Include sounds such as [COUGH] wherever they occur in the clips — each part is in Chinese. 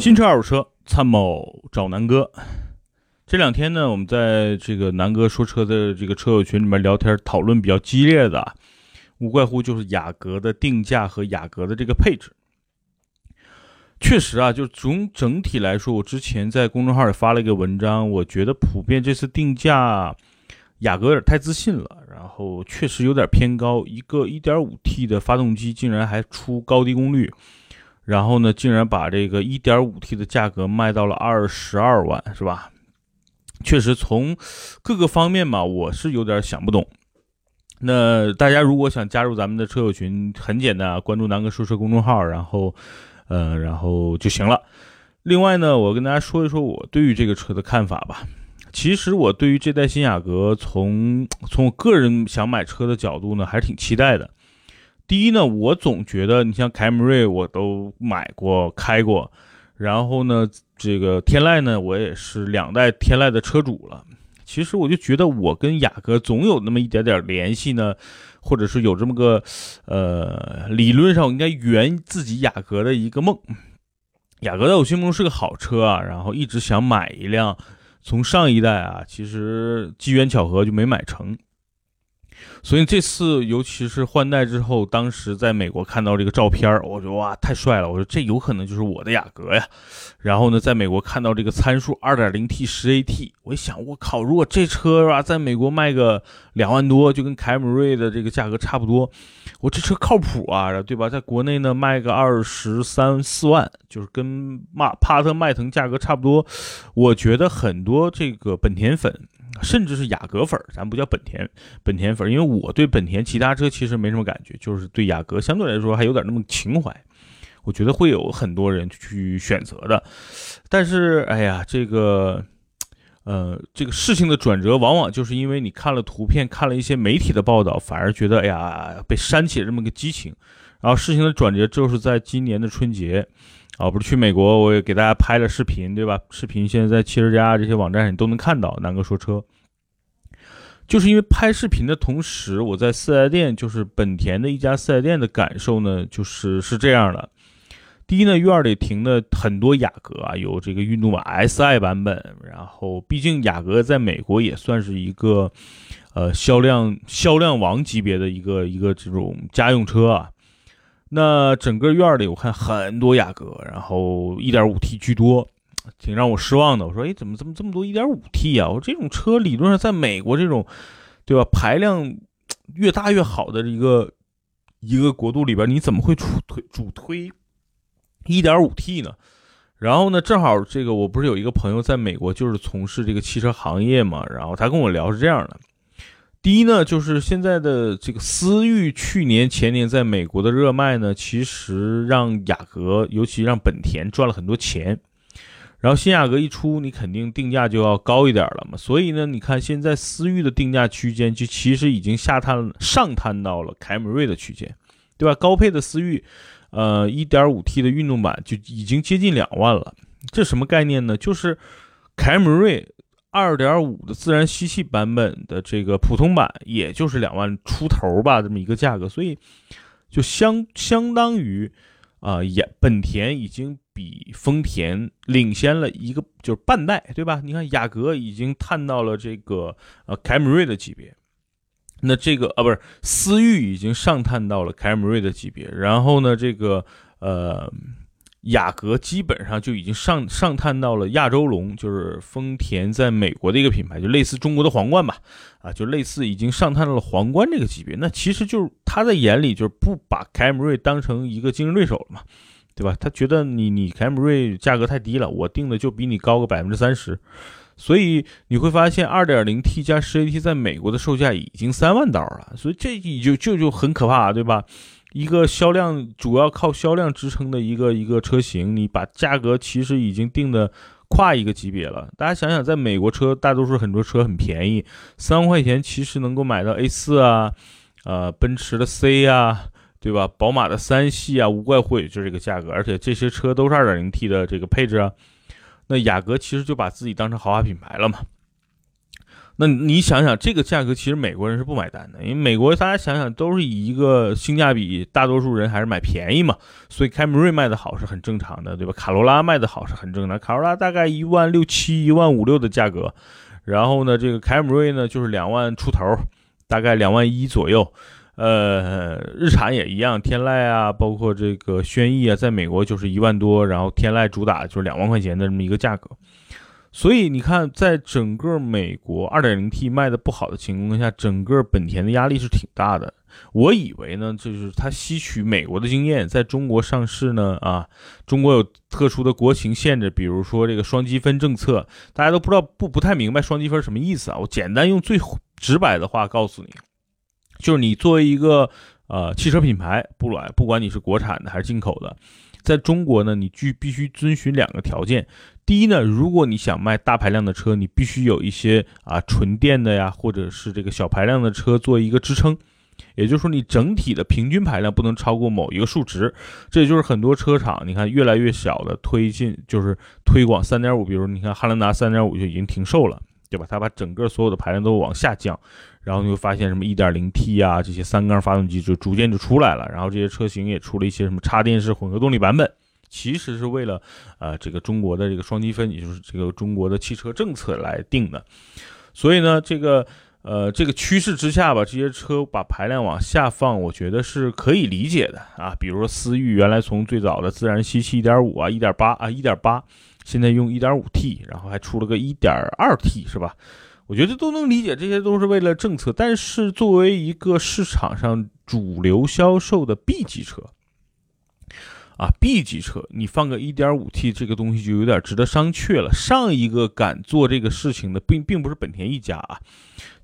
新车二手车参谋找南哥。这两天呢，我们在这个南哥说车的这个车友群里面聊天，讨论比较激烈的，无怪乎就是雅阁的定价和雅阁的这个配置。确实啊，就从整体来说，我之前在公众号里发了一个文章，我觉得普遍这次定价，雅阁有点太自信了，然后确实有点偏高，一个 1.5T 的发动机竟然还出高低功率。然后呢，竟然把这个 1.5T 的价格卖到了二十二万，是吧？确实，从各个方面嘛，我是有点想不懂。那大家如果想加入咱们的车友群，很简单啊，关注南哥说车公众号，然后，呃，然后就行了。另外呢，我跟大家说一说我对于这个车的看法吧。其实我对于这代新雅阁，从从我个人想买车的角度呢，还是挺期待的。第一呢，我总觉得你像凯美瑞，我都买过开过，然后呢，这个天籁呢，我也是两代天籁的车主了。其实我就觉得我跟雅阁总有那么一点点联系呢，或者是有这么个，呃，理论上我应该圆自己雅阁的一个梦。雅阁在我心目中是个好车啊，然后一直想买一辆，从上一代啊，其实机缘巧合就没买成。所以这次，尤其是换代之后，当时在美国看到这个照片我觉得哇，太帅了！我说这有可能就是我的雅阁呀。然后呢，在美国看到这个参数 2.0T 10AT，我一想，我靠，如果这车是吧，在美国卖个两万多，就跟凯美瑞的这个价格差不多，我这车靠谱啊，对吧？在国内呢，卖个二十三四万，就是跟马帕特迈腾价格差不多。我觉得很多这个本田粉。甚至是雅阁粉儿，咱不叫本田本田粉儿，因为我对本田其他车其实没什么感觉，就是对雅阁相对来说还有点那么情怀。我觉得会有很多人去选择的，但是哎呀，这个，呃，这个事情的转折往往就是因为你看了图片，看了一些媒体的报道，反而觉得哎呀被煽起了这么个激情。然后事情的转折就是在今年的春节，啊，不是去美国，我也给大家拍了视频，对吧？视频现在在汽车家这些网站上你都能看到。南哥说车。就是因为拍视频的同时，我在四 S 店，就是本田的一家四 S 店的感受呢，就是是这样的。第一呢，院里停的很多雅阁啊，有这个运动版 SI 版本。然后，毕竟雅阁在美国也算是一个，呃，销量销量王级别的一个一个这种家用车啊。那整个院里我看很多雅阁，然后 1.5T 居多。挺让我失望的。我说，哎，怎么这么这么多 1.5T 啊？我这种车理论上在美国这种，对吧？排量越大越好的一个一个国度里边，你怎么会主推主推 1.5T 呢？然后呢，正好这个我不是有一个朋友在美国，就是从事这个汽车行业嘛。然后他跟我聊是这样的：第一呢，就是现在的这个思域去年前年在美国的热卖呢，其实让雅阁，尤其让本田赚了很多钱。然后新雅阁一出，你肯定定价就要高一点了嘛。所以呢，你看现在思域的定价区间就其实已经下探上探到了凯美瑞的区间，对吧？高配的思域，呃，1.5T 的运动版就已经接近两万了。这什么概念呢？就是凯美瑞2.5的自然吸气版本的这个普通版，也就是两万出头吧，这么一个价格。所以就相相当于啊，也本田已经。比丰田领先了一个就是半代，对吧？你看雅阁已经探到了这个呃凯美瑞的级别，那这个啊不是思域已经上探到了凯美瑞的级别，然后呢这个呃雅阁基本上就已经上上探到了亚洲龙，就是丰田在美国的一个品牌，就类似中国的皇冠吧，啊就类似已经上探到了皇冠这个级别，那其实就是他在眼里就是不把凯美瑞当成一个竞争对手了嘛。对吧？他觉得你你凯美瑞价格太低了，我定的就比你高个百分之三十，所以你会发现二点零 T 加十 AT 在美国的售价已经三万刀了，所以这就就就很可怕，对吧？一个销量主要靠销量支撑的一个一个车型，你把价格其实已经定的跨一个级别了。大家想想，在美国车大多数很多车很便宜，三万块钱其实能够买到 A 四啊，呃，奔驰的 C 啊。对吧？宝马的三系啊，无怪乎也就这个价格，而且这些车都是 2.0T 的这个配置啊。那雅阁其实就把自己当成豪华品牌了嘛。那你想想，这个价格其实美国人是不买单的，因为美国大家想想都是以一个性价比，大多数人还是买便宜嘛，所以凯美瑞卖的好是很正常的，对吧？卡罗拉卖的好是很正常，卡罗拉大概一万六七、一万五六的价格，然后呢，这个凯美瑞呢就是两万出头，大概两万一左右。呃，日产也一样，天籁啊，包括这个轩逸啊，在美国就是一万多，然后天籁主打就是两万块钱的这么一个价格。所以你看，在整个美国 2.0T 卖的不好的情况下，整个本田的压力是挺大的。我以为呢，就是它吸取美国的经验，在中国上市呢，啊，中国有特殊的国情限制，比如说这个双积分政策，大家都不知道不不太明白双积分什么意思啊。我简单用最直白的话告诉你，就是你作为一个呃汽车品牌，不管不管你是国产的还是进口的。在中国呢，你具必须遵循两个条件。第一呢，如果你想卖大排量的车，你必须有一些啊纯电的呀，或者是这个小排量的车做一个支撑。也就是说，你整体的平均排量不能超过某一个数值。这也就是很多车厂，你看越来越小的推进，就是推广三点五，比如你看汉兰达三点五就已经停售了。对吧？它把整个所有的排量都往下降，然后你会发现什么 1.0T 啊这些三缸发动机就逐渐就出来了，然后这些车型也出了一些什么插电式混合动力版本，其实是为了呃这个中国的这个双积分，也就是这个中国的汽车政策来定的。所以呢，这个呃这个趋势之下吧，这些车把排量往下放，我觉得是可以理解的啊。比如说思域原来从最早的自然吸气1.5啊、1.8啊、1.8。现在用 1.5T，然后还出了个 1.2T，是吧？我觉得都能理解，这些都是为了政策。但是作为一个市场上主流销售的 B 级车，啊，B 级车，你放个 1.5T 这个东西就有点值得商榷了。上一个敢做这个事情的，并并不是本田一家啊，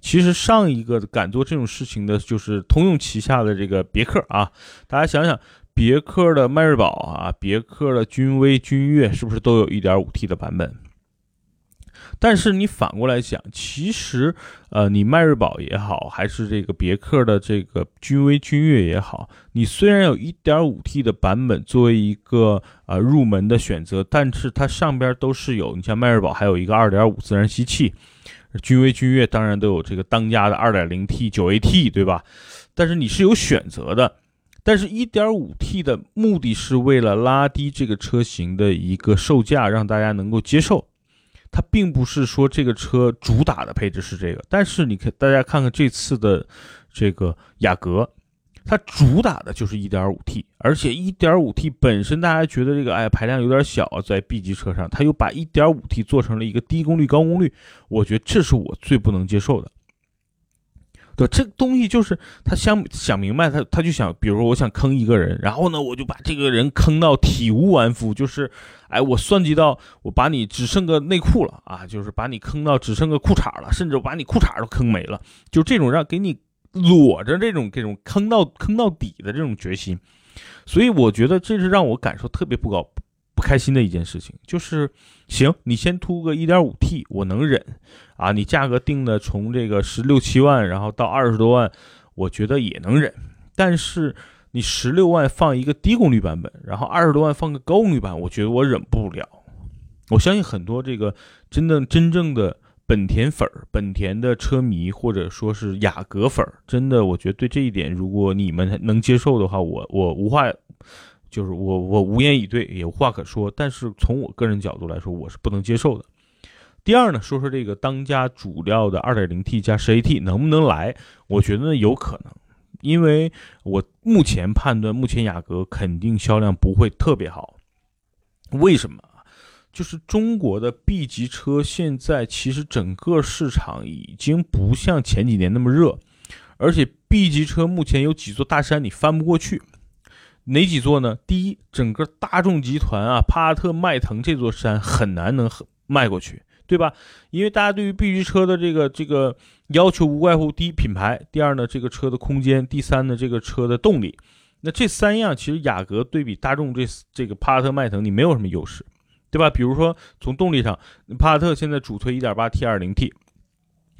其实上一个敢做这种事情的，就是通用旗下的这个别克啊。大家想想。别克的迈锐宝啊，别克的君威、君越是不是都有一点五 T 的版本？但是你反过来想，其实，呃，你迈锐宝也好，还是这个别克的这个君威、君越也好，你虽然有一点五 T 的版本作为一个呃入门的选择，但是它上边都是有，你像迈锐宝还有一个二点五自然吸气，君威、君越当然都有这个当家的二点零 T 九 AT，对吧？但是你是有选择的。但是 1.5T 的目的是为了拉低这个车型的一个售价，让大家能够接受。它并不是说这个车主打的配置是这个。但是你看，大家看看这次的这个雅阁，它主打的就是 1.5T，而且 1.5T 本身大家觉得这个哎排量有点小，在 B 级车上，它又把 1.5T 做成了一个低功率高功率，我觉得这是我最不能接受的。对，这个东西就是他想想明白，他他就想，比如说我想坑一个人，然后呢，我就把这个人坑到体无完肤，就是，哎，我算计到我把你只剩个内裤了啊，就是把你坑到只剩个裤衩了，甚至我把你裤衩都坑没了，就这种让给你裸着这种这种坑到坑到底的这种决心，所以我觉得这是让我感受特别不高。不开心的一件事情就是，行，你先突个 1.5T，我能忍，啊，你价格定的从这个十六七万，然后到二十多万，我觉得也能忍。但是你十六万放一个低功率版本，然后二十多万放个高功率版，我觉得我忍不了。我相信很多这个真的真正的本田粉儿、本田的车迷，或者说是雅阁粉儿，真的，我觉得对这一点，如果你们能接受的话，我我无话。就是我我无言以对，也无话可说。但是从我个人角度来说，我是不能接受的。第二呢，说说这个当家主料的 2.0T 加 10AT 能不能来？我觉得有可能，因为我目前判断，目前雅阁肯定销量不会特别好。为什么？就是中国的 B 级车现在其实整个市场已经不像前几年那么热，而且 B 级车目前有几座大山你翻不过去。哪几座呢？第一，整个大众集团啊，帕萨特、迈腾这座山很难能迈过去，对吧？因为大家对于 B 级车的这个这个要求无外乎第一品牌，第二呢这个车的空间，第三呢这个车的动力。那这三样其实雅阁对比大众这这个帕萨特、迈腾，你没有什么优势，对吧？比如说从动力上，帕萨特现在主推 1.8T、2.0T，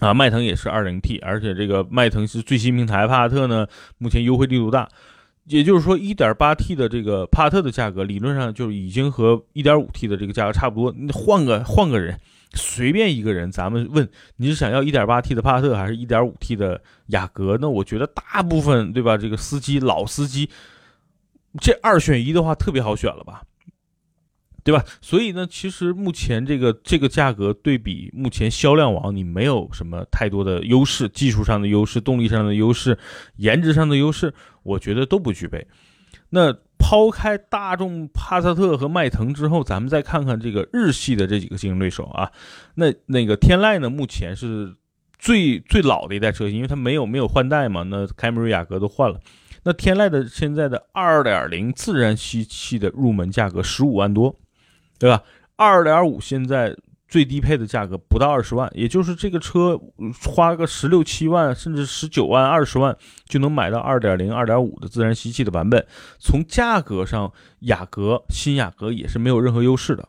啊，迈腾也是 2.0T，而且这个迈腾是最新平台，帕萨特呢目前优惠力度大。也就是说一点八 T 的这个帕萨特的价格，理论上就已经和一点五 T 的这个价格差不多。你换个换个人，随便一个人，咱们问你是想要一点八 T 的帕萨特，还是一点五 T 的雅阁？那我觉得大部分对吧？这个司机老司机，这二选一的话，特别好选了吧？对吧？所以呢，其实目前这个这个价格对比目前销量王，你没有什么太多的优势，技术上的优势、动力上的优势、颜值上的优势，我觉得都不具备。那抛开大众、帕萨特和迈腾之后，咱们再看看这个日系的这几个竞争对手啊。那那个天籁呢，目前是最最老的一代车型，因为它没有没有换代嘛。那凯美瑞、雅阁都换了。那天籁的现在的2.0自然吸气的入门价格十五万多。对吧？二点五现在最低配的价格不到二十万，也就是这个车花个十六七万，甚至十九万、二十万就能买到二点零、二点五的自然吸气的版本。从价格上，雅阁新雅阁也是没有任何优势的，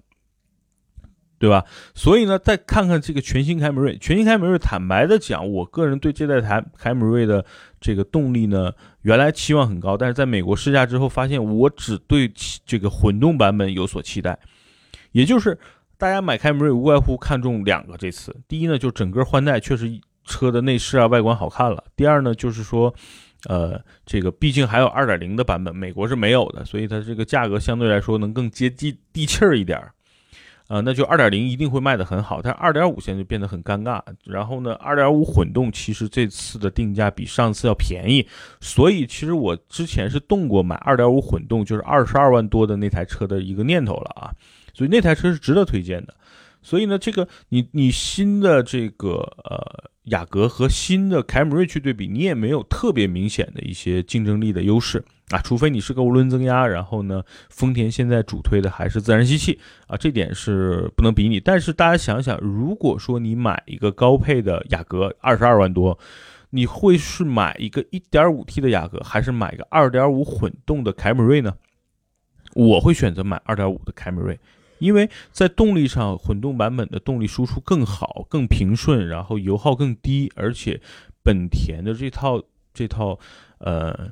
对吧？所以呢，再看看这个全新凯美瑞，全新凯美瑞，坦白的讲，我个人对这代台凯美瑞的这个动力呢，原来期望很高，但是在美国试驾之后，发现我只对这个混动版本有所期待。也就是大家买凯美瑞无外乎看中两个，这次第一呢，就整个换代确实车的内饰啊外观好看了；第二呢，就是说，呃，这个毕竟还有二点零的版本，美国是没有的，所以它这个价格相对来说能更接地地气儿一点儿。呃，那就二点零一定会卖的很好，但二点五现在就变得很尴尬。然后呢，二点五混动其实这次的定价比上次要便宜，所以其实我之前是动过买二点五混动，就是二十二万多的那台车的一个念头了啊。所以那台车是值得推荐的，所以呢，这个你你新的这个呃雅阁和新的凯美瑞去对比，你也没有特别明显的一些竞争力的优势啊，除非你是个涡轮增压，然后呢，丰田现在主推的还是自然吸气啊，这点是不能比拟。但是大家想想，如果说你买一个高配的雅阁二十二万多，你会是买一个一点五 T 的雅阁，还是买一个2.5混动的凯美瑞呢？我会选择买二点五的凯美瑞。因为在动力上，混动版本的动力输出更好、更平顺，然后油耗更低，而且本田的这套这套，呃，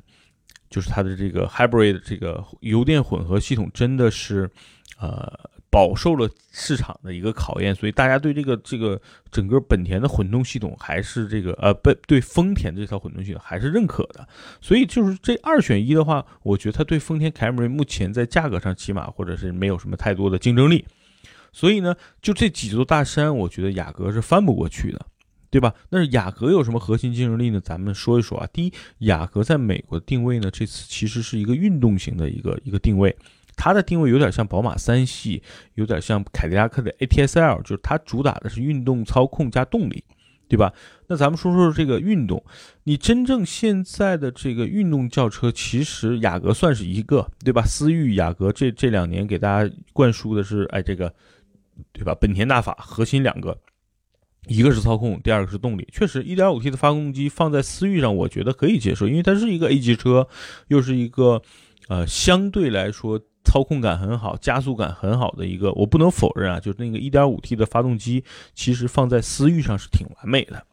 就是它的这个 hybrid 这个油电混合系统，真的是，呃。饱受了市场的一个考验，所以大家对这个这个整个本田的混动系统还是这个呃不对丰田这套混动系统还是认可的，所以就是这二选一的话，我觉得它对丰田凯美瑞目前在价格上起码或者是没有什么太多的竞争力，所以呢，就这几座大山，我觉得雅阁是翻不过去的，对吧？那是雅阁有什么核心竞争力呢？咱们说一说啊。第一，雅阁在美国定位呢，这次其实是一个运动型的一个一个定位。它的定位有点像宝马三系，有点像凯迪拉克的 ATS-L，就是它主打的是运动操控加动力，对吧？那咱们说说这个运动，你真正现在的这个运动轿车，其实雅阁算是一个，对吧？思域、雅阁这这两年给大家灌输的是，哎，这个，对吧？本田大法核心两个，一个是操控，第二个是动力。确实，1.5T 的发动机放在思域上，我觉得可以接受，因为它是一个 A 级车，又是一个，呃，相对来说。操控感很好，加速感很好的一个，我不能否认啊，就是那个 1.5T 的发动机，其实放在思域上是挺完美的。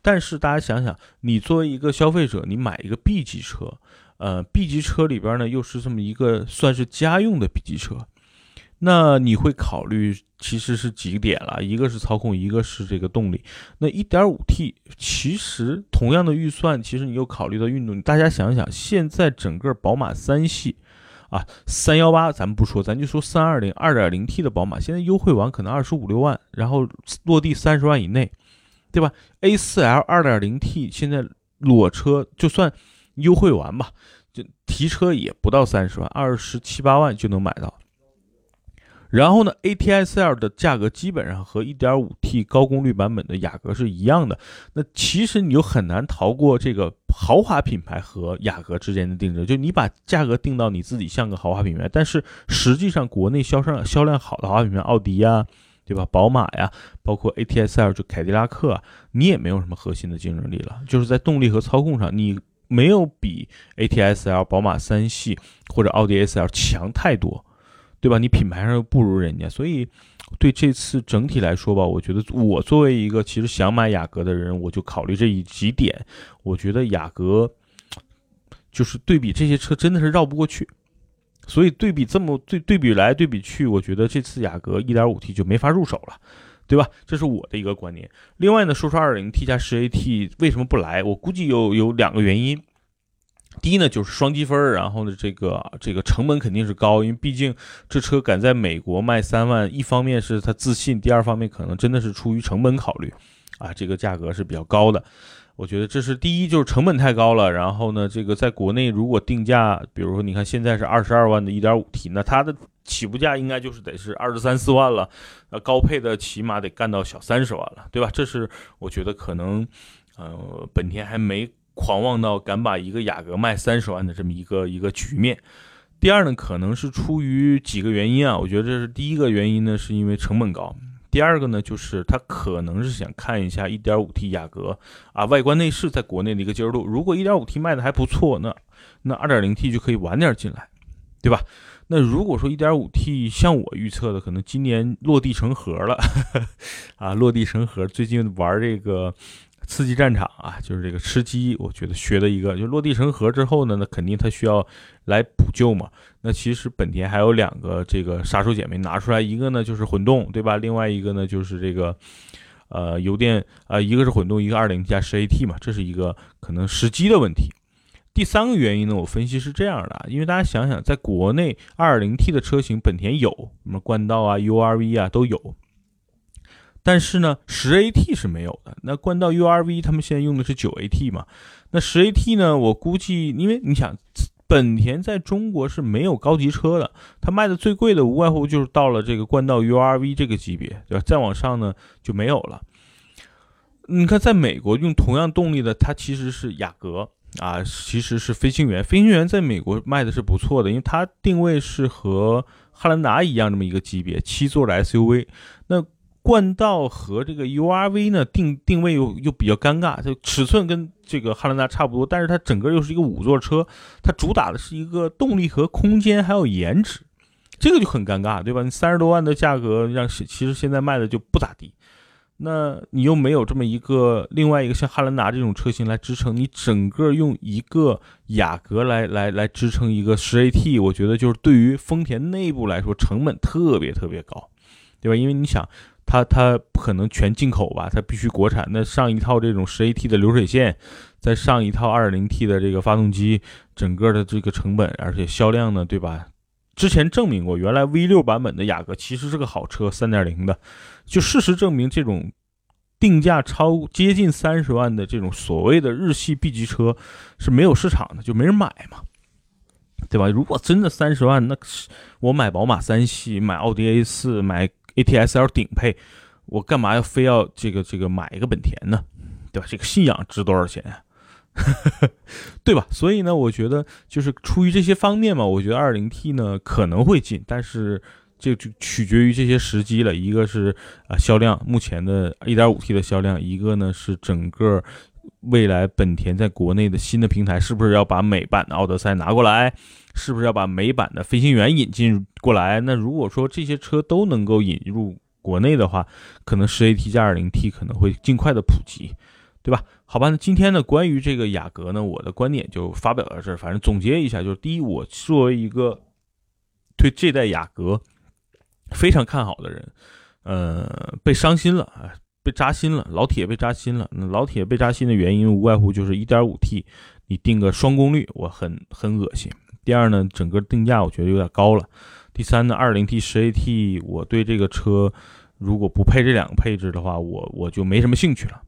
但是大家想想，你作为一个消费者，你买一个 B 级车，呃，B 级车里边呢又是这么一个算是家用的 B 级车，那你会考虑其实是几点了，一个是操控，一个是这个动力。那 1.5T 其实同样的预算，其实你又考虑到运动，大家想想，现在整个宝马三系。啊，三幺八咱们不说，咱就说三二零二点零 T 的宝马，现在优惠完可能二十五六万，然后落地三十万以内，对吧？A 四 L 二点零 T 现在裸车就算优惠完吧，就提车也不到三十万，二十七八万就能买到。然后呢，ATS-L 的价格基本上和 1.5T 高功率版本的雅阁是一样的。那其实你就很难逃过这个豪华品牌和雅阁之间的竞争。就你把价格定到你自己像个豪华品牌，但是实际上国内销上销量好的豪华品牌，奥迪呀，对吧？宝马呀，包括 ATS-L 就凯迪拉克，你也没有什么核心的竞争力了。就是在动力和操控上，你没有比 ATS-L、宝马三系或者奥迪 A4L 强太多。对吧？你品牌上又不如人家，所以对这次整体来说吧，我觉得我作为一个其实想买雅阁的人，我就考虑这一几点。我觉得雅阁就是对比这些车真的是绕不过去。所以对比这么对对比来对比去，我觉得这次雅阁 1.5T 就没法入手了，对吧？这是我的一个观念。另外呢，说说 2.0T 加 10AT 为什么不来？我估计有有两个原因。第一呢，就是双积分，然后呢，这个这个成本肯定是高，因为毕竟这车敢在美国卖三万，一方面是他自信，第二方面可能真的是出于成本考虑，啊，这个价格是比较高的。我觉得这是第一，就是成本太高了。然后呢，这个在国内如果定价，比如说你看现在是二十二万的 1.5T，那它的起步价应该就是得是二十三四万了。呃，高配的起码得干到小三十万了，对吧？这是我觉得可能，呃，本田还没狂妄到敢把一个雅阁卖三十万的这么一个一个局面。第二呢，可能是出于几个原因啊。我觉得这是第一个原因呢，是因为成本高。第二个呢，就是他可能是想看一下 1.5T 雅阁啊，外观内饰在国内的一个接受度。如果 1.5T 卖的还不错，那那 2.0T 就可以晚点进来，对吧？那如果说 1.5T 像我预测的，可能今年落地成盒了 [LAUGHS] 啊，落地成盒。最近玩这个。刺激战场啊，就是这个吃鸡，我觉得学的一个，就落地成盒之后呢，那肯定它需要来补救嘛。那其实本田还有两个这个杀手锏没拿出来，一个呢就是混动，对吧？另外一个呢就是这个呃油电啊，一个是混动，一个二零加十 AT 嘛，这是一个可能时机的问题。第三个原因呢，我分析是这样的，因为大家想想，在国内二零 T 的车型，本田有什么冠道啊、URV 啊都有。但是呢，十 AT 是没有的。那冠道 URV 他们现在用的是九 AT 嘛？那十 AT 呢？我估计，因为你想，本田在中国是没有高级车的，它卖的最贵的无外乎就是到了这个冠道 URV 这个级别，对吧？再往上呢就没有了。你看，在美国用同样动力的，它其实是雅阁啊，其实是飞行员。飞行员在美国卖的是不错的，因为它定位是和汉兰达一样这么一个级别，七座的 SUV。那冠道和这个 URV 呢定定位又又比较尴尬，就尺寸跟这个汉兰达差不多，但是它整个又是一个五座车，它主打的是一个动力和空间还有颜值，这个就很尴尬，对吧？你三十多万的价格让其实现在卖的就不咋地，那你又没有这么一个另外一个像汉兰达这种车型来支撑，你整个用一个雅阁来来来支撑一个十 AT，我觉得就是对于丰田内部来说成本特别特别高，对吧？因为你想。它它不可能全进口吧？它必须国产。那上一套这种十 AT 的流水线，再上一套二点零 T 的这个发动机，整个的这个成本，而且销量呢，对吧？之前证明过，原来 V 六版本的雅阁其实是个好车，三点零的。就事实证明，这种定价超接近三十万的这种所谓的日系 B 级车是没有市场的，就没人买嘛，对吧？如果真的三十万，那我买宝马三系，买奥迪 A 四，买。ATS-L 顶配，我干嘛要非要这个这个买一个本田呢？对吧？这个信仰值多少钱呀？[LAUGHS] 对吧？所以呢，我觉得就是出于这些方面嘛，我觉得 2.0T 呢可能会进，但是这就取决于这些时机了。一个是啊销量，目前的 1.5T 的销量；一个呢是整个未来本田在国内的新的平台是不是要把美版的奥德赛拿过来？是不是要把美版的飞行员引进过来？那如果说这些车都能够引入国内的话，可能十 AT 加二零 T 可能会尽快的普及，对吧？好吧，那今天呢，关于这个雅阁呢，我的观点就发表到这儿。反正总结一下，就是第一，我作为一个对这代雅阁非常看好的人，呃，被伤心了啊，被扎心了，老铁被扎心了。那老铁被扎心的原因无外乎就是一点五 T，你定个双功率，我很很恶心。第二呢，整个定价我觉得有点高了。第三呢，二零 T 十 AT，我对这个车如果不配这两个配置的话，我我就没什么兴趣了。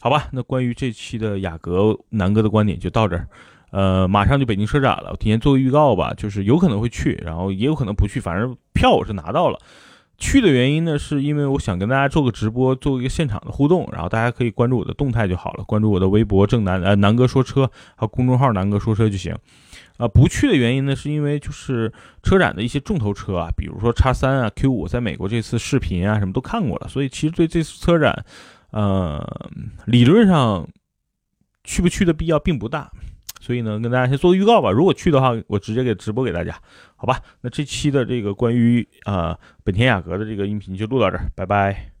好吧，那关于这期的雅阁南哥的观点就到这儿。呃，马上就北京车展了，我提前做个预告吧，就是有可能会去，然后也有可能不去，反正票我是拿到了。去的原因呢，是因为我想跟大家做个直播，做一个现场的互动，然后大家可以关注我的动态就好了，关注我的微博正南呃南哥说车，还有公众号南哥说车就行。啊，不去的原因呢，是因为就是车展的一些重头车啊，比如说叉三啊、Q 五，在美国这次视频啊什么都看过了，所以其实对这次车展，呃，理论上去不去的必要并不大。所以呢，跟大家先做个预告吧。如果去的话，我直接给直播给大家，好吧？那这期的这个关于啊本田雅阁的这个音频就录到这儿，拜拜。